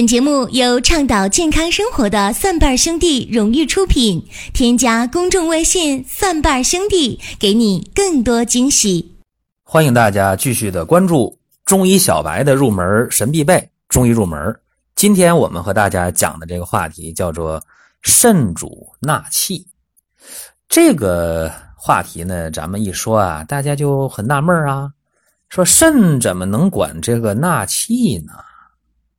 本节目由倡导健康生活的蒜瓣兄弟荣誉出品。添加公众微信“蒜瓣兄弟”，给你更多惊喜。欢迎大家继续的关注中医小白的入门神必备——中医入门。今天我们和大家讲的这个话题叫做“肾主纳气”。这个话题呢，咱们一说啊，大家就很纳闷啊，说肾怎么能管这个纳气呢？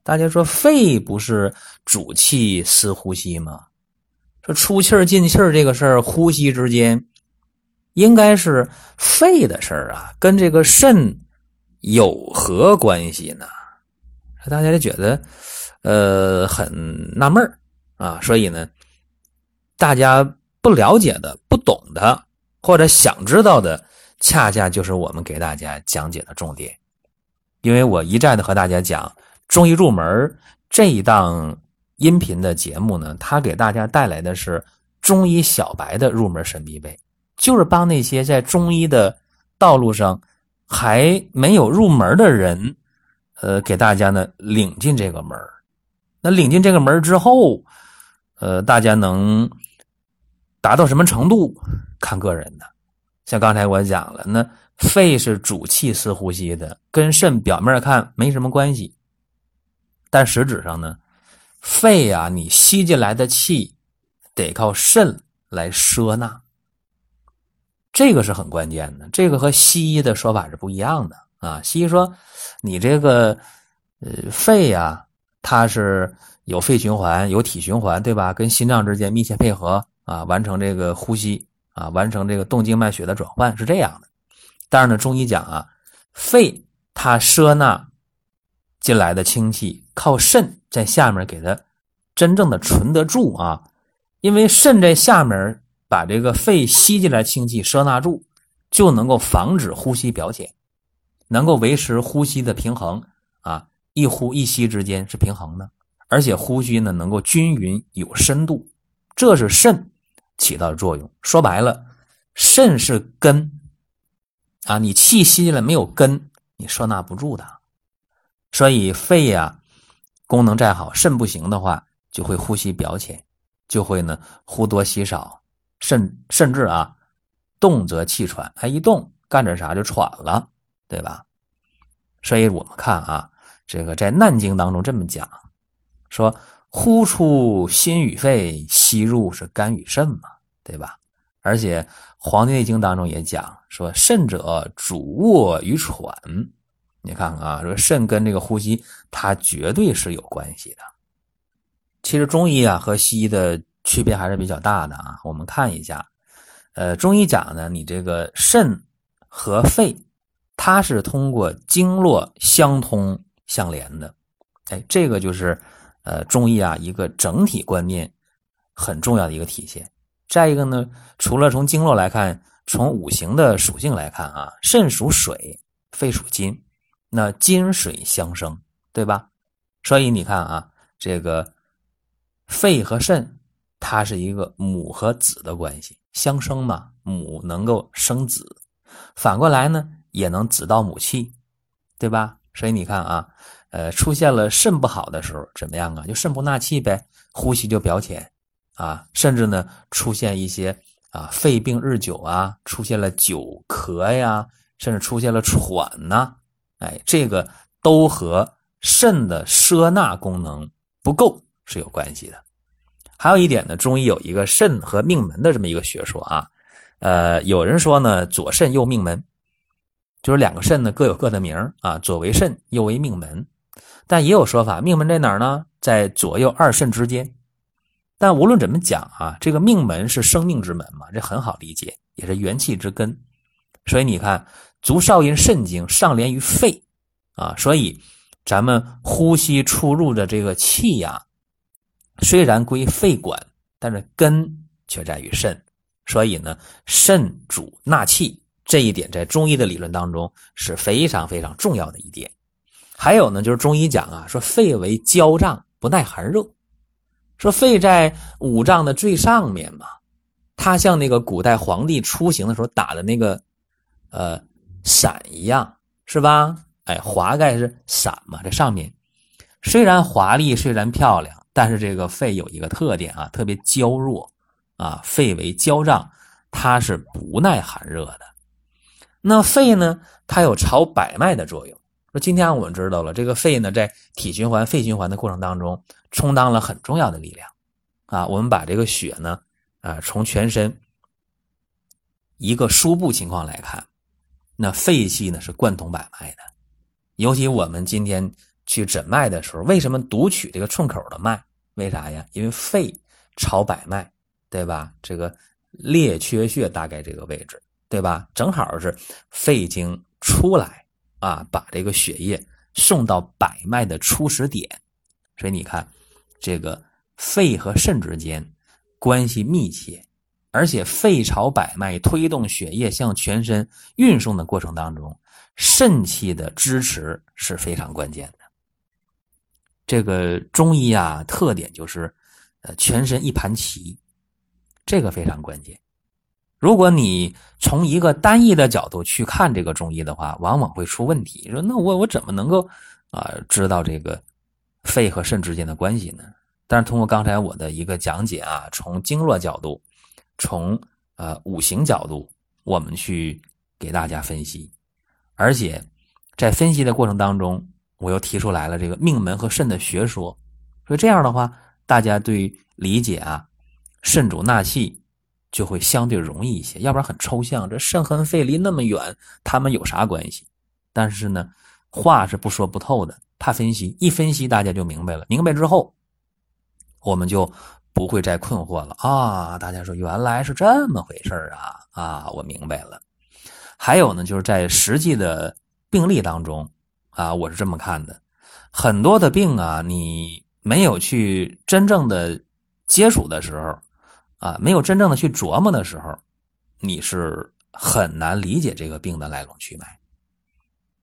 大家说，肺不是主气司呼吸吗？说出气儿进气儿这个事儿，呼吸之间应该是肺的事儿啊，跟这个肾有何关系呢？大家就觉得呃很纳闷啊，所以呢，大家不了解的、不懂的，或者想知道的，恰恰就是我们给大家讲解的重点，因为我一再的和大家讲。中医入门这一档音频的节目呢，它给大家带来的是中医小白的入门神必备，就是帮那些在中医的道路上还没有入门的人，呃，给大家呢领进这个门那领进这个门之后，呃，大家能达到什么程度，看个人的。像刚才我讲了，那肺是主气司呼吸的，跟肾表面看没什么关系。但实质上呢，肺呀，你吸进来的气得靠肾来摄纳，这个是很关键的。这个和西医的说法是不一样的啊。西医说，你这个呃肺呀，它是有肺循环、有体循环，对吧？跟心脏之间密切配合啊，完成这个呼吸啊，完成这个动静脉血的转换是这样的。但是呢，中医讲啊，肺它摄纳。进来的氢气靠肾在下面给它真正的存得住啊，因为肾在下面把这个肺吸进来氢气收纳住，就能够防止呼吸表浅，能够维持呼吸的平衡啊，一呼一吸之间是平衡的，而且呼吸呢能够均匀有深度，这是肾起到的作用。说白了，肾是根啊，你气吸进来没有根，你收纳不住的。所以肺呀，功能再好，肾不行的话，就会呼吸表浅，就会呢呼多吸少，甚甚至啊动则气喘，哎一动干点啥就喘了，对吧？所以我们看啊，这个在《难经》当中这么讲，说呼出心与肺，吸入是肝与肾嘛，对吧？而且《黄帝内经》当中也讲说，肾者主卧与喘。你看看啊，说肾跟这个呼吸，它绝对是有关系的。其实中医啊和西医的区别还是比较大的啊。我们看一下，呃，中医讲呢，你这个肾和肺，它是通过经络相通相连的。哎，这个就是呃中医啊一个整体观念很重要的一个体现。再一个呢，除了从经络来看，从五行的属性来看啊，肾属水，肺属金。那金水相生，对吧？所以你看啊，这个肺和肾，它是一个母和子的关系，相生嘛。母能够生子，反过来呢，也能子到母气，对吧？所以你看啊，呃，出现了肾不好的时候，怎么样啊？就肾不纳气呗，呼吸就表浅啊，甚至呢，出现一些啊肺病日久啊，出现了久咳呀，甚至出现了喘呐。哎，这个都和肾的摄纳功能不够是有关系的。还有一点呢，中医有一个肾和命门的这么一个学说啊。呃，有人说呢，左肾右命门，就是两个肾呢各有各的名啊，左为肾，右为命门。但也有说法，命门在哪儿呢？在左右二肾之间。但无论怎么讲啊，这个命门是生命之门嘛，这很好理解，也是元气之根。所以你看。足少阴肾经上连于肺，啊，所以咱们呼吸出入的这个气呀，虽然归肺管，但是根却在于肾。所以呢，肾主纳气，这一点在中医的理论当中是非常非常重要的一点。还有呢，就是中医讲啊，说肺为焦脏，不耐寒热，说肺在五脏的最上面嘛，它像那个古代皇帝出行的时候打的那个，呃。伞一样是吧？哎，华盖是伞嘛，这上面虽然华丽，虽然漂亮，但是这个肺有一个特点啊，特别娇弱啊，肺为娇脏，它是不耐寒热的。那肺呢，它有朝百脉的作用。说今天我们知道了，这个肺呢，在体循环、肺循环的过程当中，充当了很重要的力量啊。我们把这个血呢，啊，从全身一个输布情况来看，那肺气呢是贯通百脉的。尤其我们今天去诊脉的时候，为什么读取这个寸口的脉？为啥呀？因为肺朝百脉，对吧？这个列缺穴大概这个位置，对吧？正好是肺经出来。啊，把这个血液送到百脉的初始点，所以你看，这个肺和肾之间关系密切，而且肺朝百脉推动血液向全身运送的过程当中，肾气的支持是非常关键的。这个中医啊，特点就是呃全身一盘棋，这个非常关键。如果你从一个单一的角度去看这个中医的话，往往会出问题。说那我我怎么能够啊知道这个肺和肾之间的关系呢？但是通过刚才我的一个讲解啊，从经络角度，从呃五行角度，我们去给大家分析，而且在分析的过程当中，我又提出来了这个命门和肾的学说。所以这样的话，大家对理解啊，肾主纳气。就会相对容易一些，要不然很抽象。这肾和肺离那么远，他们有啥关系？但是呢，话是不说不透的。怕分析一分析，大家就明白了。明白之后，我们就不会再困惑了啊！大家说原来是这么回事啊！啊，我明白了。还有呢，就是在实际的病例当中啊，我是这么看的：很多的病啊，你没有去真正的接触的时候。啊，没有真正的去琢磨的时候，你是很难理解这个病的来龙去脉。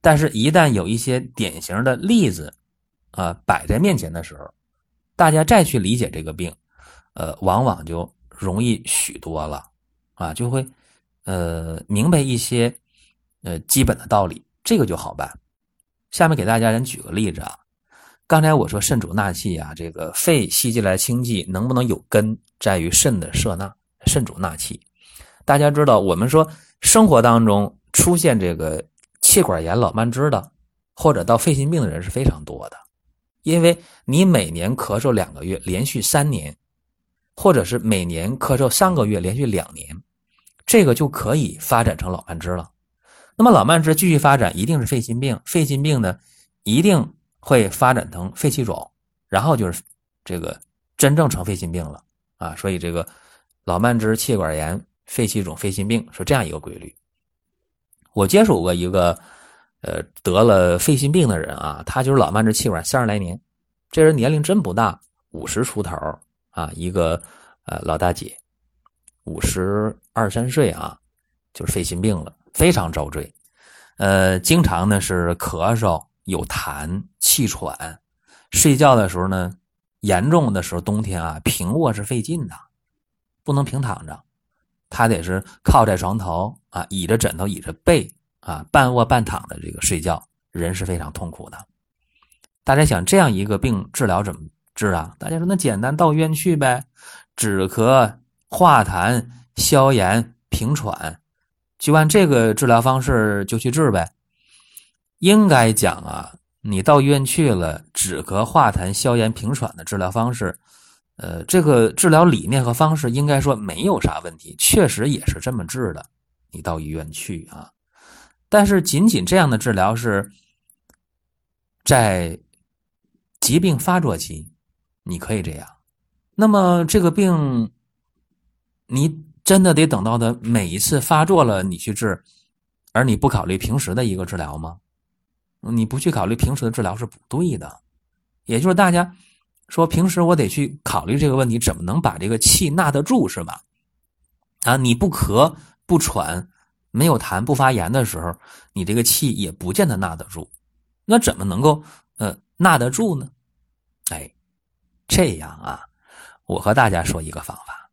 但是，一旦有一些典型的例子，啊，摆在面前的时候，大家再去理解这个病，呃，往往就容易许多了，啊，就会，呃，明白一些，呃，基本的道理，这个就好办。下面给大家人举个例子啊。刚才我说肾主纳气啊，这个肺吸进来清气能不能有根，在于肾的摄纳。肾主纳气，大家知道，我们说生活当中出现这个气管炎、老慢支的，或者到肺心病的人是非常多的。因为你每年咳嗽两个月，连续三年，或者是每年咳嗽三个月，连续两年，这个就可以发展成老慢支了。那么老慢支继续发展，一定是肺心病。肺心病呢，一定。会发展成肺气肿，然后就是这个真正成肺心病了啊！所以这个老慢支、气管炎、肺气肿、肺心病是这样一个规律。我接触过一个呃得了肺心病的人啊，他就是老慢支、气管三十来年，这人年龄真不大，五十出头啊，一个呃老大姐，五十二三岁啊，就是肺心病了，非常遭罪，呃，经常呢是咳嗽。有痰、气喘，睡觉的时候呢，严重的时候冬天啊，平卧是费劲的，不能平躺着，他得是靠在床头啊，倚着枕头，倚着背啊，半卧半躺的这个睡觉，人是非常痛苦的。大家想这样一个病治疗怎么治啊？大家说那简单，到医院去呗，止咳、化痰、消炎、平喘，就按这个治疗方式就去治呗。应该讲啊，你到医院去了，止咳化痰、消炎平喘的治疗方式，呃，这个治疗理念和方式应该说没有啥问题，确实也是这么治的。你到医院去啊，但是仅仅这样的治疗是在疾病发作期，你可以这样。那么这个病，你真的得等到它每一次发作了你去治，而你不考虑平时的一个治疗吗？你不去考虑平时的治疗是不对的，也就是大家说平时我得去考虑这个问题，怎么能把这个气纳得住，是吧？啊，你不咳不喘，没有痰不发炎的时候，你这个气也不见得纳得住，那怎么能够呃纳得住呢？哎，这样啊，我和大家说一个方法，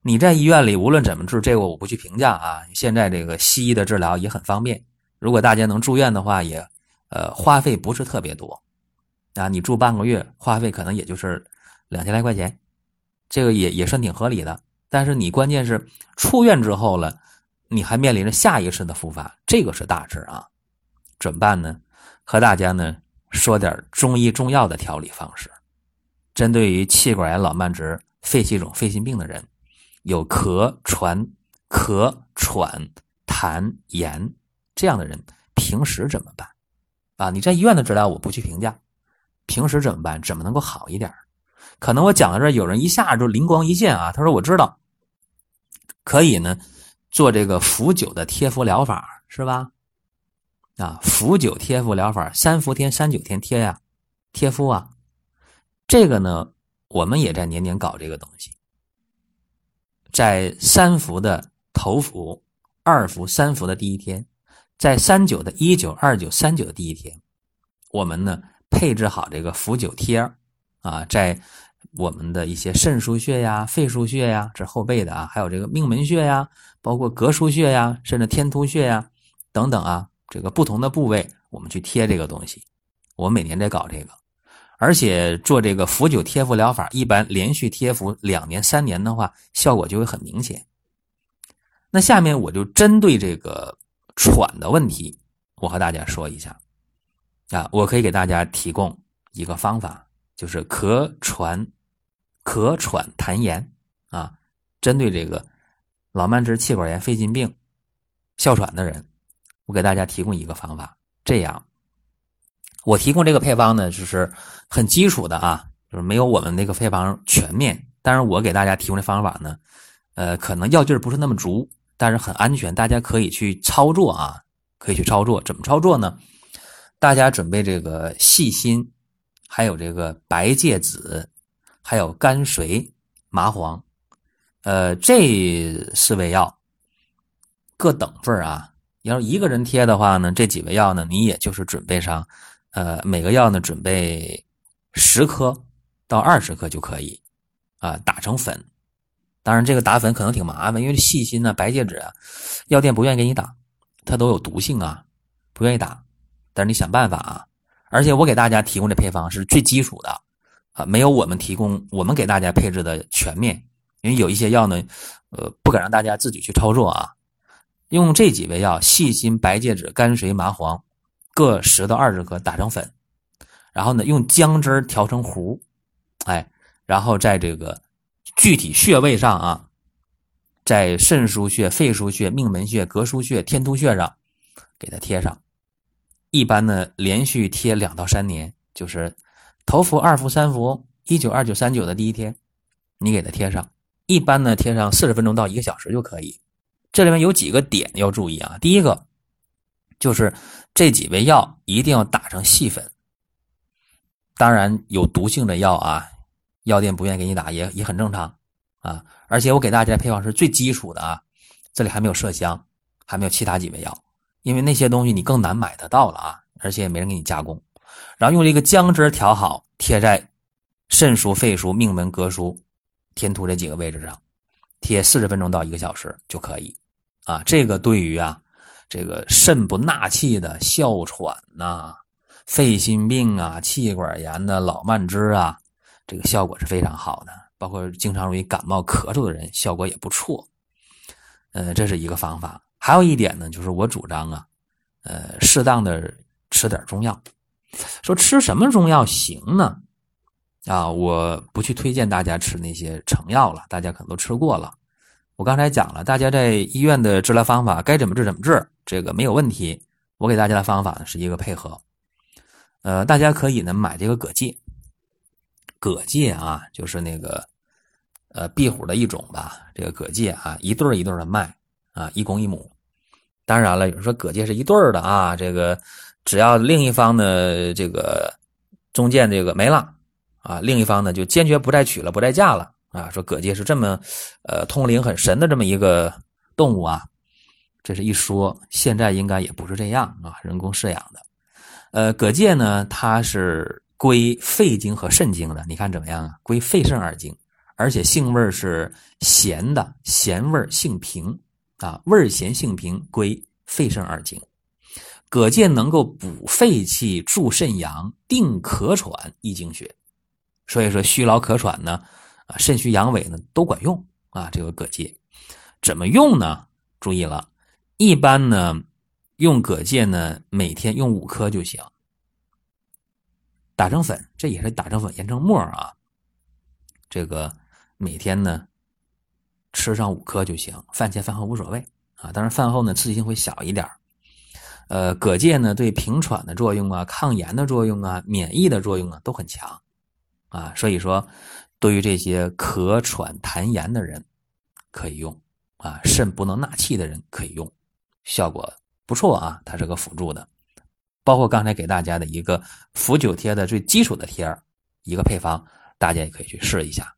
你在医院里无论怎么治，这个我不去评价啊。现在这个西医的治疗也很方便，如果大家能住院的话，也。呃，花费不是特别多，啊，你住半个月，花费可能也就是两千来块钱，这个也也算挺合理的。但是你关键是出院之后了，你还面临着下一次的复发，这个是大事啊，怎么办呢？和大家呢说点中医中药的调理方式，针对于气管炎、老慢支、肺气肿、肺心病的人，有咳喘、咳喘、痰炎这样的人，平时怎么办？啊，你在医院的治疗我不去评价，平时怎么办？怎么能够好一点？可能我讲到这，有人一下就灵光一现啊，他说我知道。可以呢，做这个伏灸的贴敷疗法是吧？啊，伏灸贴敷疗法，三伏天、三九天贴呀，贴敷啊。这个呢，我们也在年年搞这个东西。在三伏的头伏、二伏、三伏的第一天，在三九的一九、二九、三九的第一天，我们呢配置好这个伏灸贴啊，在。我们的一些肾腧穴呀、肺腧穴呀，这后背的啊，还有这个命门穴呀，包括膈腧穴呀，甚至天突穴呀等等啊，这个不同的部位，我们去贴这个东西。我每年在搞这个，而且做这个伏灸贴敷疗法，一般连续贴敷两年、三年的话，效果就会很明显。那下面我就针对这个喘的问题，我和大家说一下啊，我可以给大家提供一个方法，就是咳喘。咳喘痰炎啊，针对这个老慢支、气管炎、肺心病、哮喘的人，我给大家提供一个方法。这样，我提供这个配方呢，就是很基础的啊，就是没有我们那个配方全面。但是我给大家提供的方法呢，呃，可能药劲儿不是那么足，但是很安全，大家可以去操作啊，可以去操作。怎么操作呢？大家准备这个细心，还有这个白芥子。还有甘遂、麻黄，呃，这四味药各等份啊。要是一个人贴的话呢，这几味药呢，你也就是准备上，呃，每个药呢准备十克到二十克就可以啊，打成粉。当然，这个打粉可能挺麻烦，因为细心呢、白芥子啊，药店不愿意给你打，它都有毒性啊，不愿意打。但是你想办法啊。而且我给大家提供的配方是最基础的。啊，没有我们提供，我们给大家配置的全面，因为有一些药呢，呃，不敢让大家自己去操作啊。用这几味药：细辛、白芥子、甘遂、麻黄，各十到二十克打成粉，然后呢，用姜汁调成糊，哎，然后在这个具体穴位上啊，在肾腧穴、肺腧穴、命门穴、膈腧穴、天突穴上给它贴上。一般呢，连续贴两到三年，就是。头伏、二伏、三伏，一九、二九、三九的第一天，你给它贴上。一般呢，贴上四十分钟到一个小时就可以。这里面有几个点要注意啊。第一个就是这几味药一定要打成细粉。当然，有毒性的药啊，药店不愿意给你打也也很正常啊。而且我给大家配方是最基础的啊，这里还没有麝香，还没有其他几味药，因为那些东西你更难买得到了啊，而且也没人给你加工。然后用这个姜汁调好，贴在肾腧、肺腧、命门、膈腧、天突这几个位置上，贴四十分钟到一个小时就可以。啊，这个对于啊，这个肾不纳气的哮喘呐、肺心病啊、气管炎的老慢支啊，这个效果是非常好的。包括经常容易感冒咳嗽的人，效果也不错。呃，这是一个方法。还有一点呢，就是我主张啊，呃，适当的吃点中药。说吃什么中药行呢？啊，我不去推荐大家吃那些成药了，大家可能都吃过了。我刚才讲了，大家在医院的治疗方法该怎么治怎么治，这个没有问题。我给大家的方法呢是一个配合，呃，大家可以呢买这个葛芥，葛芥啊，就是那个呃壁虎的一种吧。这个葛芥啊，一对一对的卖啊，一公一母。当然了，有人说葛芥是一对的啊，这个。只要另一方的这个中间这个没了啊，另一方呢就坚决不再娶了，不再嫁了啊。说葛介是这么呃通灵很神的这么一个动物啊，这是一说，现在应该也不是这样啊，人工饲养的。呃，葛介呢，它是归肺经和肾经的，你看怎么样啊？归肺肾二经，而且性味是咸的，咸味性平啊，味咸性平，归肺肾二经。葛芥能够补肺气、助肾阳、定咳喘、益精血，所以说虚劳咳喘呢，肾虚阳痿呢都管用啊。这个葛芥怎么用呢？注意了，一般呢用葛芥呢每天用五颗就行，打成粉，这也是打成粉研成沫啊。这个每天呢吃上五颗就行，饭前饭后无所谓啊。当然饭后呢刺激性会小一点呃，葛芥呢，对平喘的作用啊、抗炎的作用啊、免疫的作用啊都很强，啊，所以说对于这些咳喘痰炎的人可以用，啊，肾不能纳气的人可以用，效果不错啊，它是个辅助的。包括刚才给大家的一个伏九贴的最基础的贴儿，一个配方，大家也可以去试一下。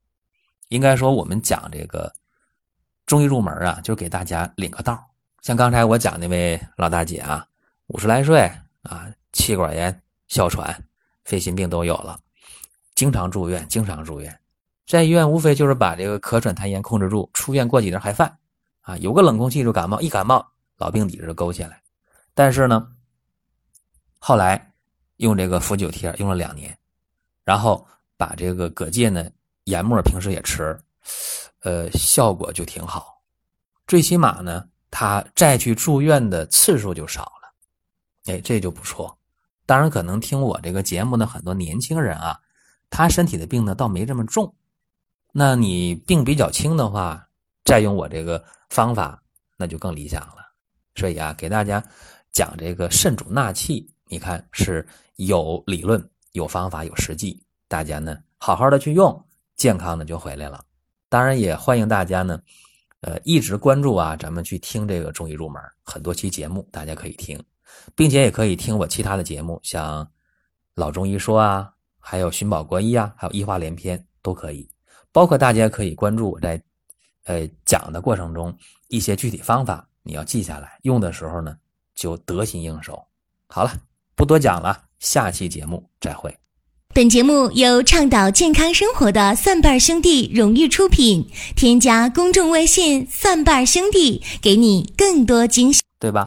应该说，我们讲这个中医入门啊，就给大家领个道像刚才我讲那位老大姐啊。五十来岁啊，气管炎、哮喘、肺心病都有了，经常住院，经常住院，在医院无非就是把这个咳喘痰炎控制住，出院过几天还犯啊，有个冷空气就感冒，一感冒老病底子就勾起来。但是呢，后来用这个伏九贴用了两年，然后把这个葛芥呢研末平时也吃，呃，效果就挺好，最起码呢，他再去住院的次数就少了。哎，这就不错。当然，可能听我这个节目的很多年轻人啊，他身体的病呢倒没这么重。那你病比较轻的话，再用我这个方法，那就更理想了。所以啊，给大家讲这个肾主纳气，你看是有理论、有方法、有实际，大家呢好好的去用，健康的就回来了。当然，也欢迎大家呢，呃，一直关注啊，咱们去听这个中医入门，很多期节目大家可以听。并且也可以听我其他的节目，像《老中医说》啊，还有《寻宝国医》啊，还有《医话连篇》都可以。包括大家可以关注我在，呃讲的过程中一些具体方法，你要记下来，用的时候呢就得心应手。好了，不多讲了，下期节目再会。本节目由倡导健康生活的蒜瓣兄弟荣誉出品，添加公众微信“蒜瓣兄弟”，给你更多惊喜，对吧？